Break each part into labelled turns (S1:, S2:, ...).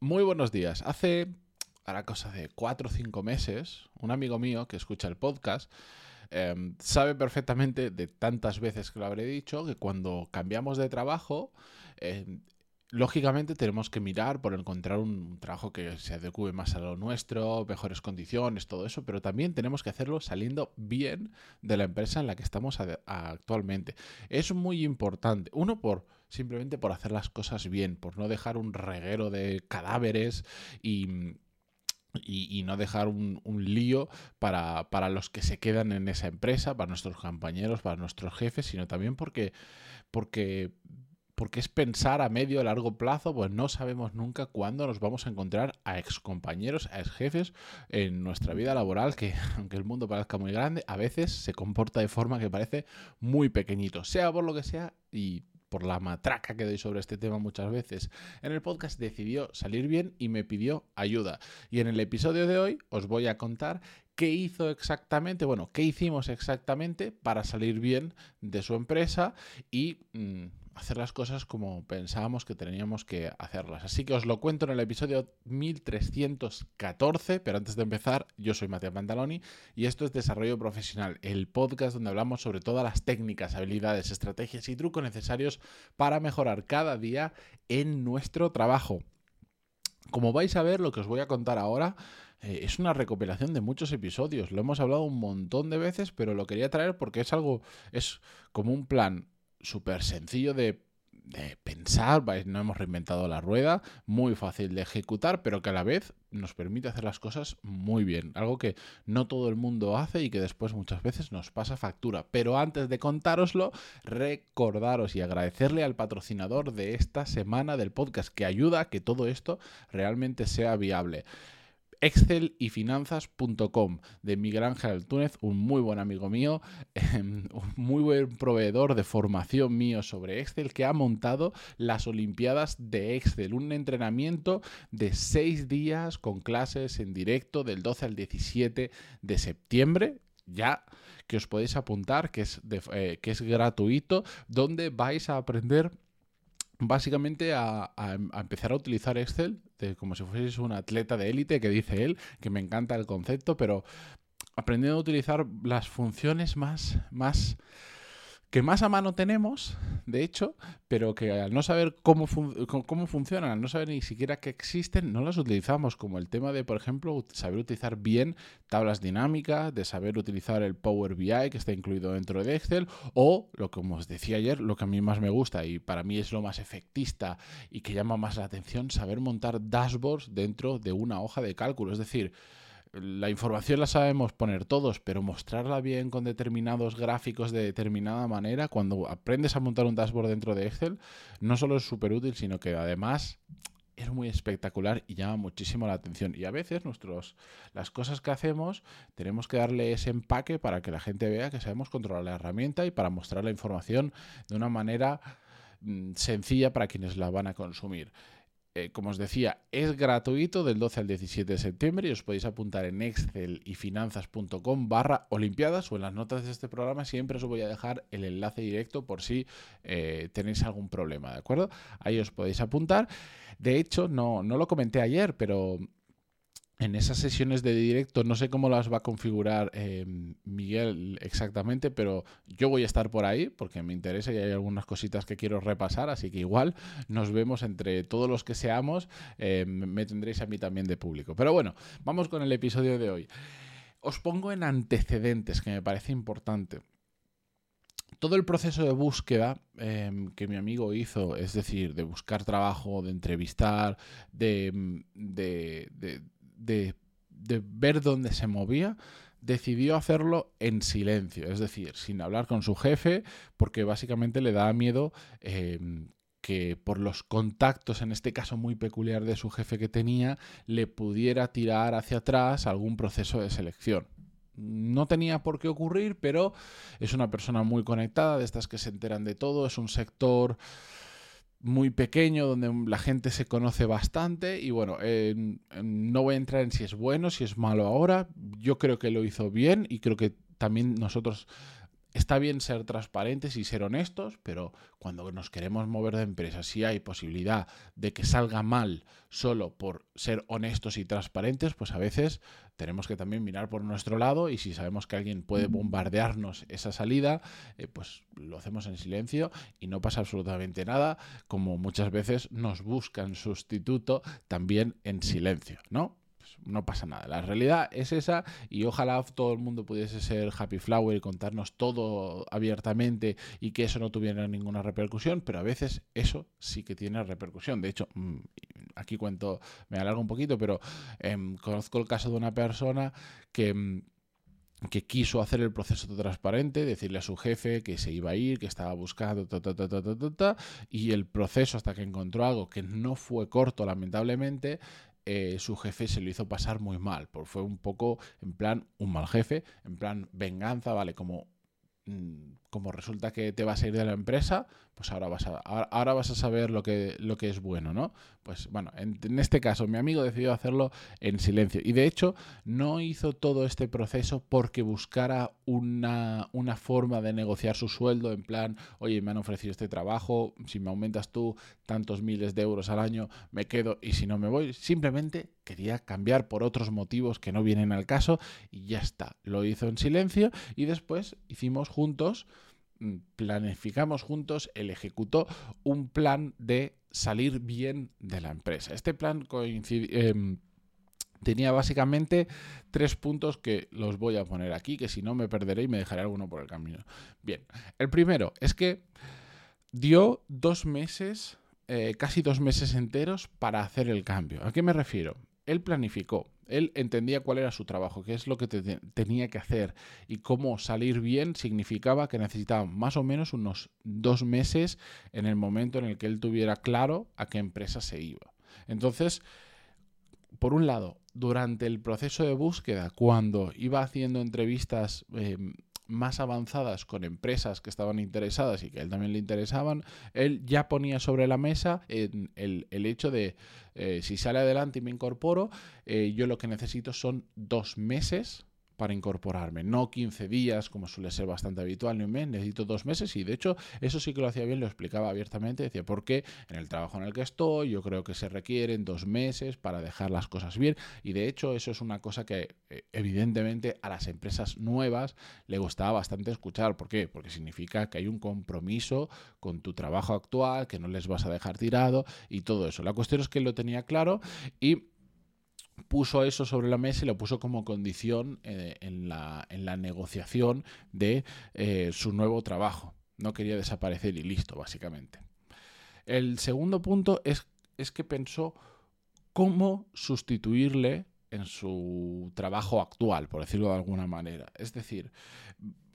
S1: Muy buenos días. Hace, ahora cosa de cuatro o cinco meses, un amigo mío que escucha el podcast em, sabe perfectamente de tantas veces que lo habré dicho que cuando cambiamos de trabajo em, lógicamente tenemos que mirar por encontrar un trabajo que se adecue más a lo nuestro, mejores condiciones, todo eso, pero también tenemos que hacerlo saliendo bien de la empresa en la que estamos actualmente. Es muy importante, uno por simplemente por hacer las cosas bien, por no dejar un reguero de cadáveres y y, no dejar un, lío para, para, los que se quedan en esa empresa, para nuestros compañeros, para nuestros jefes, sino también porque, porque porque es pensar a medio o largo plazo, pues no sabemos nunca cuándo nos vamos a encontrar a excompañeros, a exjefes en nuestra vida laboral, que aunque el mundo parezca muy grande, a veces se comporta de forma que parece muy pequeñito, sea por lo que sea y por la matraca que doy sobre este tema muchas veces, en el podcast decidió salir bien y me pidió ayuda. Y en el episodio de hoy os voy a contar qué hizo exactamente, bueno, qué hicimos exactamente para salir bien de su empresa y... Mm, hacer las cosas como pensábamos que teníamos que hacerlas. Así que os lo cuento en el episodio 1314, pero antes de empezar, yo soy Matías Pantaloni y esto es Desarrollo Profesional, el podcast donde hablamos sobre todas las técnicas, habilidades, estrategias y trucos necesarios para mejorar cada día en nuestro trabajo. Como vais a ver, lo que os voy a contar ahora eh, es una recopilación de muchos episodios. Lo hemos hablado un montón de veces, pero lo quería traer porque es algo, es como un plan súper sencillo de, pensar, no hemos reinventado la rueda, muy fácil de ejecutar, pero que a la vez nos permite hacer las cosas muy bien. Algo que no todo el mundo hace y que después muchas veces nos pasa factura. Pero antes de contároslo, recordaros y agradecerle al patrocinador de esta semana del podcast que ayuda a que todo esto realmente sea viable excel y finanzas.com de Miguel Ángel Túnez, un muy buen amigo mío, em, un muy buen proveedor de formación mío sobre Excel que ha montado las Olimpiadas de Excel, un entrenamiento de seis días con clases en directo del 12 al 17 de septiembre. Ya que os podéis apuntar, que es, eh, que es gratuito, donde vais a aprender básicamente a, empezar a utilizar Excel como si fueses un atleta de élite, que dice él, que me encanta el concepto, pero aprendiendo a utilizar las funciones más, más que más a mano tenemos, de hecho, pero que al no saber cómo, cómo funcionan, al no saber ni siquiera que existen, no las utilizamos, como el tema de, por ejemplo, saber utilizar bien tablas dinámicas, de saber utilizar el Power BI que está incluido dentro de Excel, o, lo que os decía ayer, lo que a mí más me gusta y para mí es lo más efectista y que llama más la atención, saber montar dashboards dentro de una hoja de cálculo, es decir, la información la sabemos poner todos, pero mostrarla bien con determinados gráficos de determinada manera, cuando aprendes a montar un dashboard dentro de Excel, no solo es súper útil, sino que además es muy espectacular y llama muchísimo la atención. Y a veces nuestros, las cosas que hacemos tenemos que darle ese empaque para que la gente vea que sabemos controlar la herramienta y para mostrar la información de una manera mm, sencilla para quienes la van a consumir. Eh, como os decía, es gratuito del 12 al 17 de septiembre y os podéis apuntar en excel y finanzas.com barra olimpiadas o en las notas de este programa siempre os voy a dejar el enlace directo por si eh, tenéis algún problema, ¿de acuerdo? Ahí os podéis apuntar. De hecho, no, no lo comenté ayer, pero en esas sesiones de directo, no sé cómo las va a configurar eh, Miguel exactamente, pero yo voy a estar por ahí porque me interesa y hay algunas cositas que quiero repasar, así que igual nos vemos entre todos los que seamos, eh, me tendréis a mí también de público. Pero bueno, vamos con el episodio de hoy. Os pongo en antecedentes, que me parece importante. Todo el proceso de búsqueda eh, que mi amigo hizo, es decir, de buscar trabajo, de entrevistar, de, ver dónde se movía, decidió hacerlo en silencio, es decir, sin hablar con su jefe, porque básicamente le daba miedo em, que por los contactos, en este caso muy peculiar de su jefe que tenía, le pudiera tirar hacia atrás algún proceso de selección. No tenía por qué ocurrir, pero es una persona muy conectada, de estas que se enteran de todo, es un sector muy pequeño donde la gente se conoce bastante y bueno, no voy a entrar en si es bueno, si es malo ahora, yo creo que lo hizo bien y creo que también nosotros está bien ser transparentes y ser honestos, pero cuando nos queremos mover de empresa, si hay posibilidad de que salga mal solo por ser honestos y transparentes, pues a veces tenemos que también mirar por nuestro lado y si sabemos que alguien puede bombardearnos esa salida, eh, pues lo hacemos en silencio y no pasa absolutamente nada, como muchas veces nos buscan sustituto también en silencio, ¿no? No pasa nada. La realidad es esa y ojalá todo el mundo pudiese ser Happy Flower y contarnos todo abiertamente y que eso no tuviera ninguna repercusión, pero a veces eso sí que tiene repercusión. De hecho, mm, aquí cuento, me alargo un poquito, pero em, conozco el caso de una persona que mm, que quiso hacer el proceso transparente, decirle a su jefe que se iba a ir, que estaba buscando, y el proceso hasta que encontró algo que no fue corto, lamentablemente, eh, su jefe se lo hizo pasar muy mal, porque fue un poco en plan un mal jefe, en plan venganza, ¿vale? Como mm, como resulta que te vas a ir de la empresa, pues ahora vas a, ahora vas a saber lo que, lo que es bueno, ¿no? Pues bueno, en, este caso mi amigo decidió hacerlo en silencio. Y de hecho no hizo todo este proceso porque buscara una, una forma de negociar su sueldo en plan, oye, me han ofrecido este trabajo, si me aumentas tú tantos miles de euros al año, me quedo y si no me voy, simplemente quería cambiar por otros motivos que no vienen al caso y ya está, lo hizo en silencio y después hicimos juntos planificamos juntos, él ejecutó un plan de salir bien de la empresa. Este plan em, tenía básicamente tres puntos que los voy a poner aquí, que si no me perderé y me dejaré alguno por el camino. Bien, el primero es que dio dos meses, eh, casi dos meses enteros para hacer el cambio. ¿A qué me refiero? Él planificó, él entendía cuál era su trabajo, qué es lo que tenía que hacer y cómo salir bien significaba que necesitaba más o menos unos dos meses en el momento en el que él tuviera claro a qué empresa se iba. Entonces, por un lado, durante el proceso de búsqueda, cuando iba haciendo entrevistas em, más avanzadas con empresas que estaban interesadas y que a él también le interesaban, él ya ponía sobre la mesa el, el hecho de eh, si sale adelante y me incorporo, eh, yo lo que necesito son dos meses para incorporarme, no 15 días como suele ser bastante habitual ni un mes, necesito dos meses. Y de hecho eso sí que lo hacía bien, lo explicaba abiertamente, decía, porque en el trabajo en el que estoy yo creo que se requieren dos meses para dejar las cosas bien y de hecho eso es una cosa que eh, evidentemente a las empresas nuevas le gustaba bastante escuchar, ¿por qué? Porque significa que hay un compromiso con tu trabajo actual, que no les vas a dejar tirado y todo eso. La cuestión es que lo tenía claro y puso eso sobre la mesa y lo puso como condición eh, en, la, en, la, negociación de eh, su nuevo trabajo. No quería desaparecer y listo, básicamente. El segundo punto es, es que pensó cómo sustituirle en su trabajo actual, por decirlo de alguna manera. Es decir,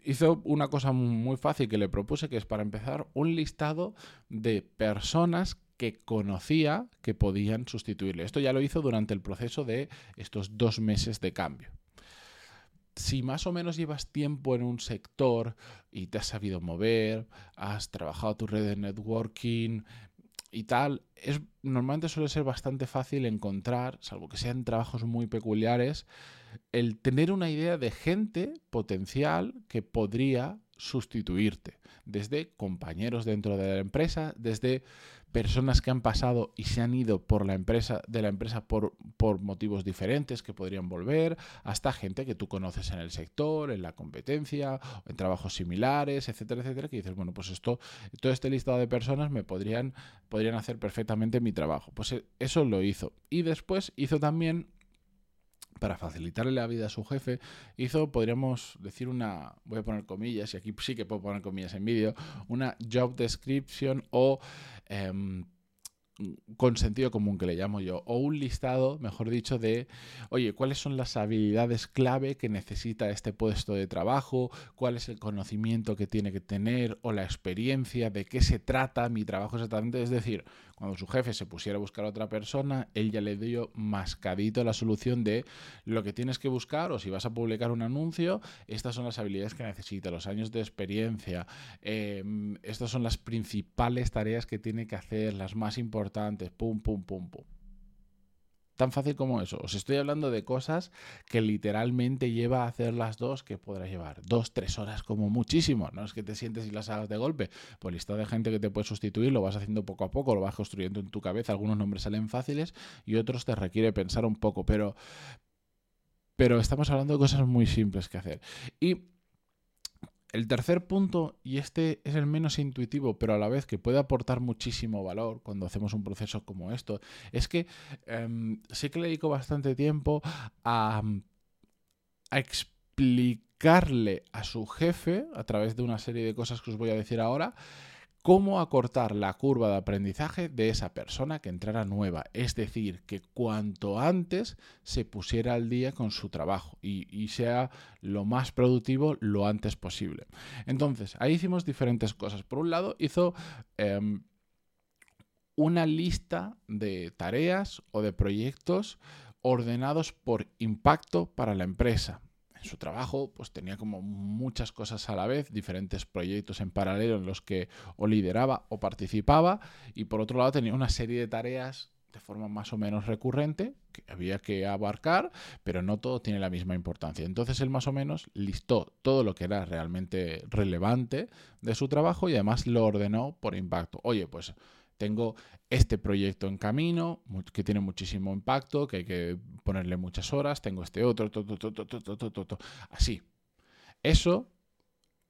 S1: hizo una cosa muy fácil que le propuse, que es para empezar un listado de personas que conocía que podían sustituirle. Esto ya lo hizo durante el proceso de estos dos meses de cambio. Si más o menos llevas tiempo en un sector y te has sabido mover, has trabajado tu red de networking y tal, es, normalmente suele ser bastante fácil encontrar, salvo que sean trabajos muy peculiares, el tener una idea de gente potencial que podría sustituirte, desde compañeros dentro de la empresa, desde personas que han pasado y se han ido por la empresa, de la empresa por, por motivos diferentes que podrían volver, hasta gente que tú conoces en el sector, en la competencia, en trabajos similares, etcétera, etcétera, que dices, bueno, pues esto, todo este listado de personas me podrían, podrían hacer perfectamente mi trabajo. Pues eh, eso lo hizo. Y después hizo también para facilitarle la vida a su jefe, hizo, podríamos decir, una, voy a poner comillas, y aquí sí que puedo poner comillas en vídeo, una job description o em, con sentido común que le llamo yo, o un listado, mejor dicho, de, oye, ¿cuáles son las habilidades clave que necesita este puesto de trabajo? ¿Cuál es el conocimiento que tiene que tener o la experiencia? ¿De qué se trata mi trabajo exactamente? Es decir, cuando su jefe se pusiera a buscar a otra persona, él ya le dio mascadito la solución de lo que tienes que buscar o si vas a publicar un anuncio, estas son las habilidades que necesita, los años de experiencia, em, estas son las principales tareas que tiene que hacer, las más importantes, pum, pum, pum, pum Tan fácil como eso. Os estoy hablando de cosas que literalmente lleva a hacer las dos, que podrás llevar dos, tres horas como muchísimo. No es que te sientes y las hagas de golpe. Por lista de gente que te puede sustituir, lo vas haciendo poco a poco, lo vas construyendo en tu cabeza. Algunos nombres salen fáciles y otros te requiere pensar un poco. Pero, pero estamos hablando de cosas muy simples que hacer. Y el tercer punto, y este es el menos intuitivo, pero a la vez que puede aportar muchísimo valor cuando hacemos un proceso como esto, es que em, sí que le dedico bastante tiempo a, a explicarle a su jefe, a través de una serie de cosas que os voy a decir ahora, cómo acortar la curva de aprendizaje de esa persona que entrara nueva. Es decir, que cuanto antes se pusiera al día con su trabajo y, sea lo más productivo lo antes posible. Entonces, ahí hicimos diferentes cosas. Por un lado, hizo... Em, una lista de tareas o de proyectos ordenados por impacto para la empresa su trabajo pues tenía como muchas cosas a la vez, diferentes proyectos en paralelo en los que o lideraba o participaba y por otro lado tenía una serie de tareas de forma más o menos recurrente que había que abarcar, pero no todo tiene la misma importancia. Entonces él más o menos listó todo lo que era realmente relevante de su trabajo y además lo ordenó por impacto. Oye, pues tengo este proyecto en camino que tiene muchísimo impacto, que hay que ponerle muchas horas, tengo este otro, así. Eso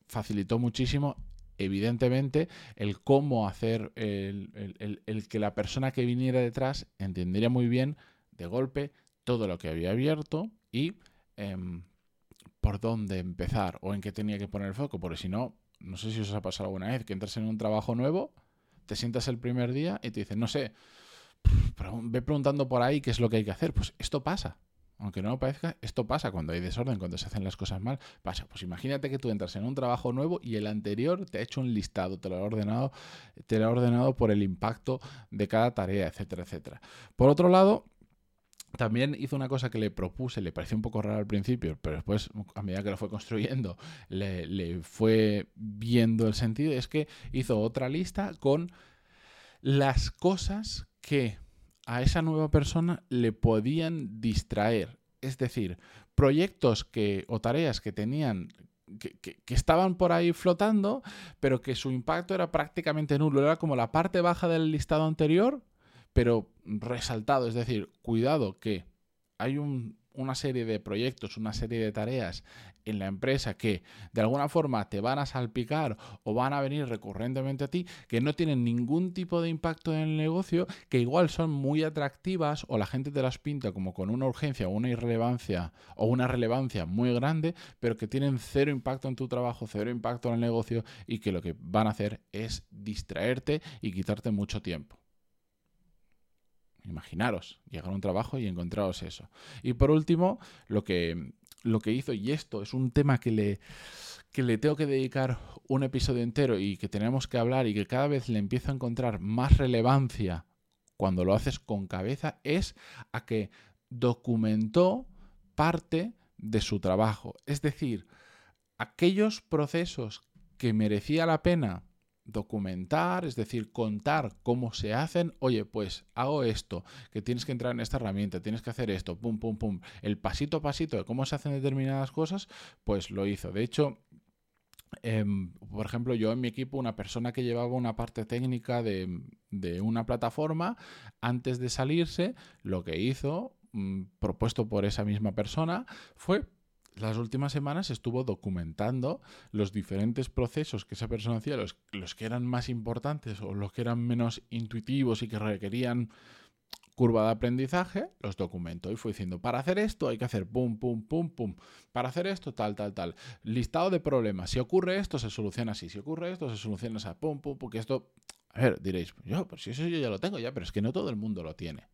S1: facilitó muchísimo, evidentemente, el cómo hacer el, que la persona que viniera detrás entendiera muy bien de golpe todo lo que había abierto y em, por dónde empezar o en qué tenía que poner el foco, porque si no, no sé si os ha pasado alguna vez que entras en un trabajo nuevo te sientas el primer día y te dicen, no sé, ve preguntando por ahí qué es lo que hay que hacer. Pues esto pasa. Aunque no parezca, esto pasa cuando hay desorden, cuando se hacen las cosas mal. Pasa. Pues imagínate que tú entras en un trabajo nuevo y el anterior te ha hecho un listado, te lo ha ordenado, te lo ha ordenado por el impacto de cada tarea, etcétera, etcétera. Por otro lado, también hizo una cosa que le propuse, le pareció un poco raro al principio, pero después, a medida que lo fue construyendo, le, fue viendo el sentido, es que hizo otra lista con las cosas que a esa nueva persona le podían distraer. Es decir, proyectos que, o tareas que tenían que, que, estaban por ahí flotando, pero que su impacto era prácticamente nulo. Era como la parte baja del listado anterior, pero resaltado, es decir, cuidado que hay una serie de proyectos, una serie de tareas en la empresa que de alguna forma te van a salpicar o van a venir recurrentemente a ti, que no tienen ningún tipo de impacto en el negocio, que igual son muy atractivas o la gente te las pinta como con una urgencia o una irrelevancia o una relevancia muy grande, pero que tienen cero impacto en tu trabajo, cero impacto en el negocio y que lo que van a hacer es distraerte y quitarte mucho tiempo. Imaginaros, llegar a un trabajo y encontraros eso. Y por último, lo que, lo que hizo, y esto es un tema que le, que le tengo que dedicar un episodio entero y que tenemos que hablar y que cada vez le empiezo a encontrar más relevancia cuando lo haces con cabeza, es a que documentó parte de su trabajo. Es decir, aquellos procesos que merecía la pena documentar, es decir, contar cómo se hacen. Oye, pues hago esto, que tienes que entrar en esta herramienta, tienes que hacer esto, pum, pum, pum. El pasito a pasito de cómo se hacen determinadas cosas, pues lo hizo. De hecho, em, por ejemplo, yo en mi equipo, una persona que llevaba una parte técnica de, una plataforma, antes de salirse, lo que hizo, mm, propuesto por esa misma persona, fue las últimas semanas estuvo documentando los diferentes procesos que esa persona hacía, los, los, que eran más importantes o los que eran menos intuitivos y que requerían curva de aprendizaje, los documentó y fue diciendo, para hacer esto hay que hacer pum, pum, pum, pum, para hacer esto tal, tal, tal, listado de problemas, si ocurre esto se soluciona así, si ocurre esto se soluciona así, pum, pum, porque esto, a ver, diréis, yo, pues si eso yo ya lo tengo ya, pero es que no todo el mundo lo tiene.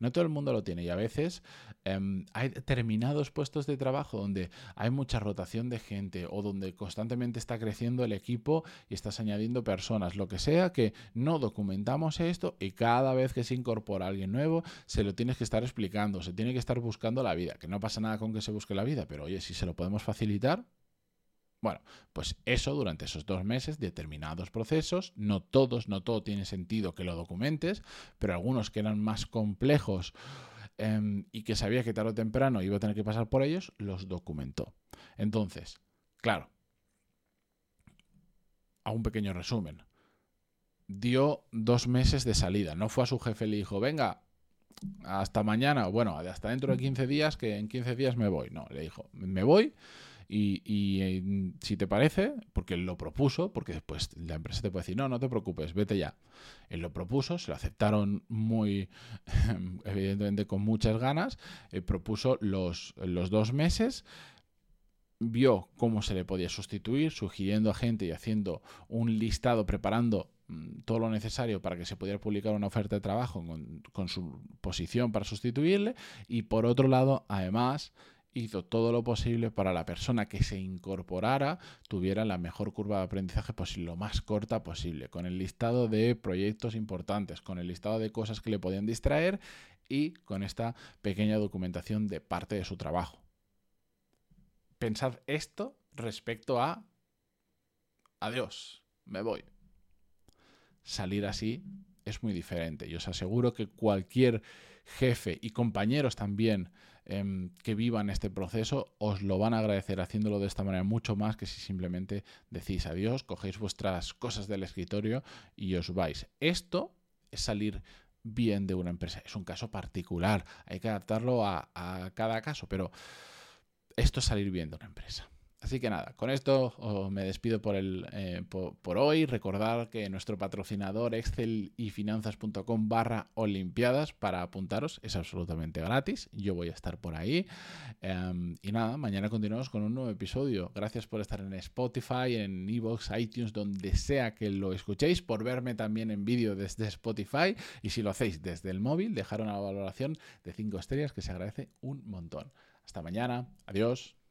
S1: No todo el mundo lo tiene y a veces em, hay determinados puestos de trabajo donde hay mucha rotación de gente o donde constantemente está creciendo el equipo y estás añadiendo personas, lo que sea, que no documentamos esto y cada vez que se incorpora alguien nuevo se lo tienes que estar explicando, se tiene que estar buscando la vida, que no pasa nada con que se busque la vida, pero oye, si se lo podemos facilitar, bueno, pues eso durante esos dos meses, determinados procesos, no todos, no todo tiene sentido que lo documentes, pero algunos que eran más complejos em, y que sabía que tarde o temprano iba a tener que pasar por ellos, los documentó. Entonces, claro, a un pequeño resumen. Dio dos meses de salida. No fue a su jefe y le dijo, venga, hasta mañana, bueno, hasta dentro de 15 días, que en 15 días me voy. No, le dijo, me voy y, eh, si te parece, porque él lo propuso, porque después la empresa te puede decir, no, no te preocupes, vete ya. Él lo propuso, se lo aceptaron muy, evidentemente con muchas ganas, eh, propuso los, los dos meses vio cómo se le podía sustituir, sugiriendo a gente y haciendo un listado, preparando mm, todo lo necesario para que se pudiera publicar una oferta de trabajo con, su posición para sustituirle y por otro lado, además, hizo todo lo posible para la persona que se incorporara tuviera la mejor curva de aprendizaje posible, lo más corta posible, con el listado de proyectos importantes, con el listado de cosas que le podían distraer y con esta pequeña documentación de parte de su trabajo. Pensad esto respecto a adiós, me voy. Salir así es muy diferente. Y os aseguro que cualquier jefe y compañeros también Em, que vivan este proceso os lo van a agradecer haciéndolo de esta manera mucho más que si simplemente decís adiós, cogéis vuestras cosas del escritorio y os vais. Esto es salir bien de una empresa. Es un caso particular, hay que adaptarlo a, a cada caso, pero esto es salir bien de una empresa. Así que nada, con esto me despido por, el, eh, por, hoy. Recordar que nuestro patrocinador excel y finanzas.com barra olimpiadas para apuntaros es absolutamente gratis. Yo voy a estar por ahí. Em, y nada, mañana continuamos con un nuevo episodio. Gracias por estar en Spotify, en Evox, iTunes, donde sea que lo escuchéis, por verme también en vídeo desde Spotify. Y si lo hacéis desde el móvil, dejar una valoración de 5 estrellas que se agradece un montón. Hasta mañana. Adiós.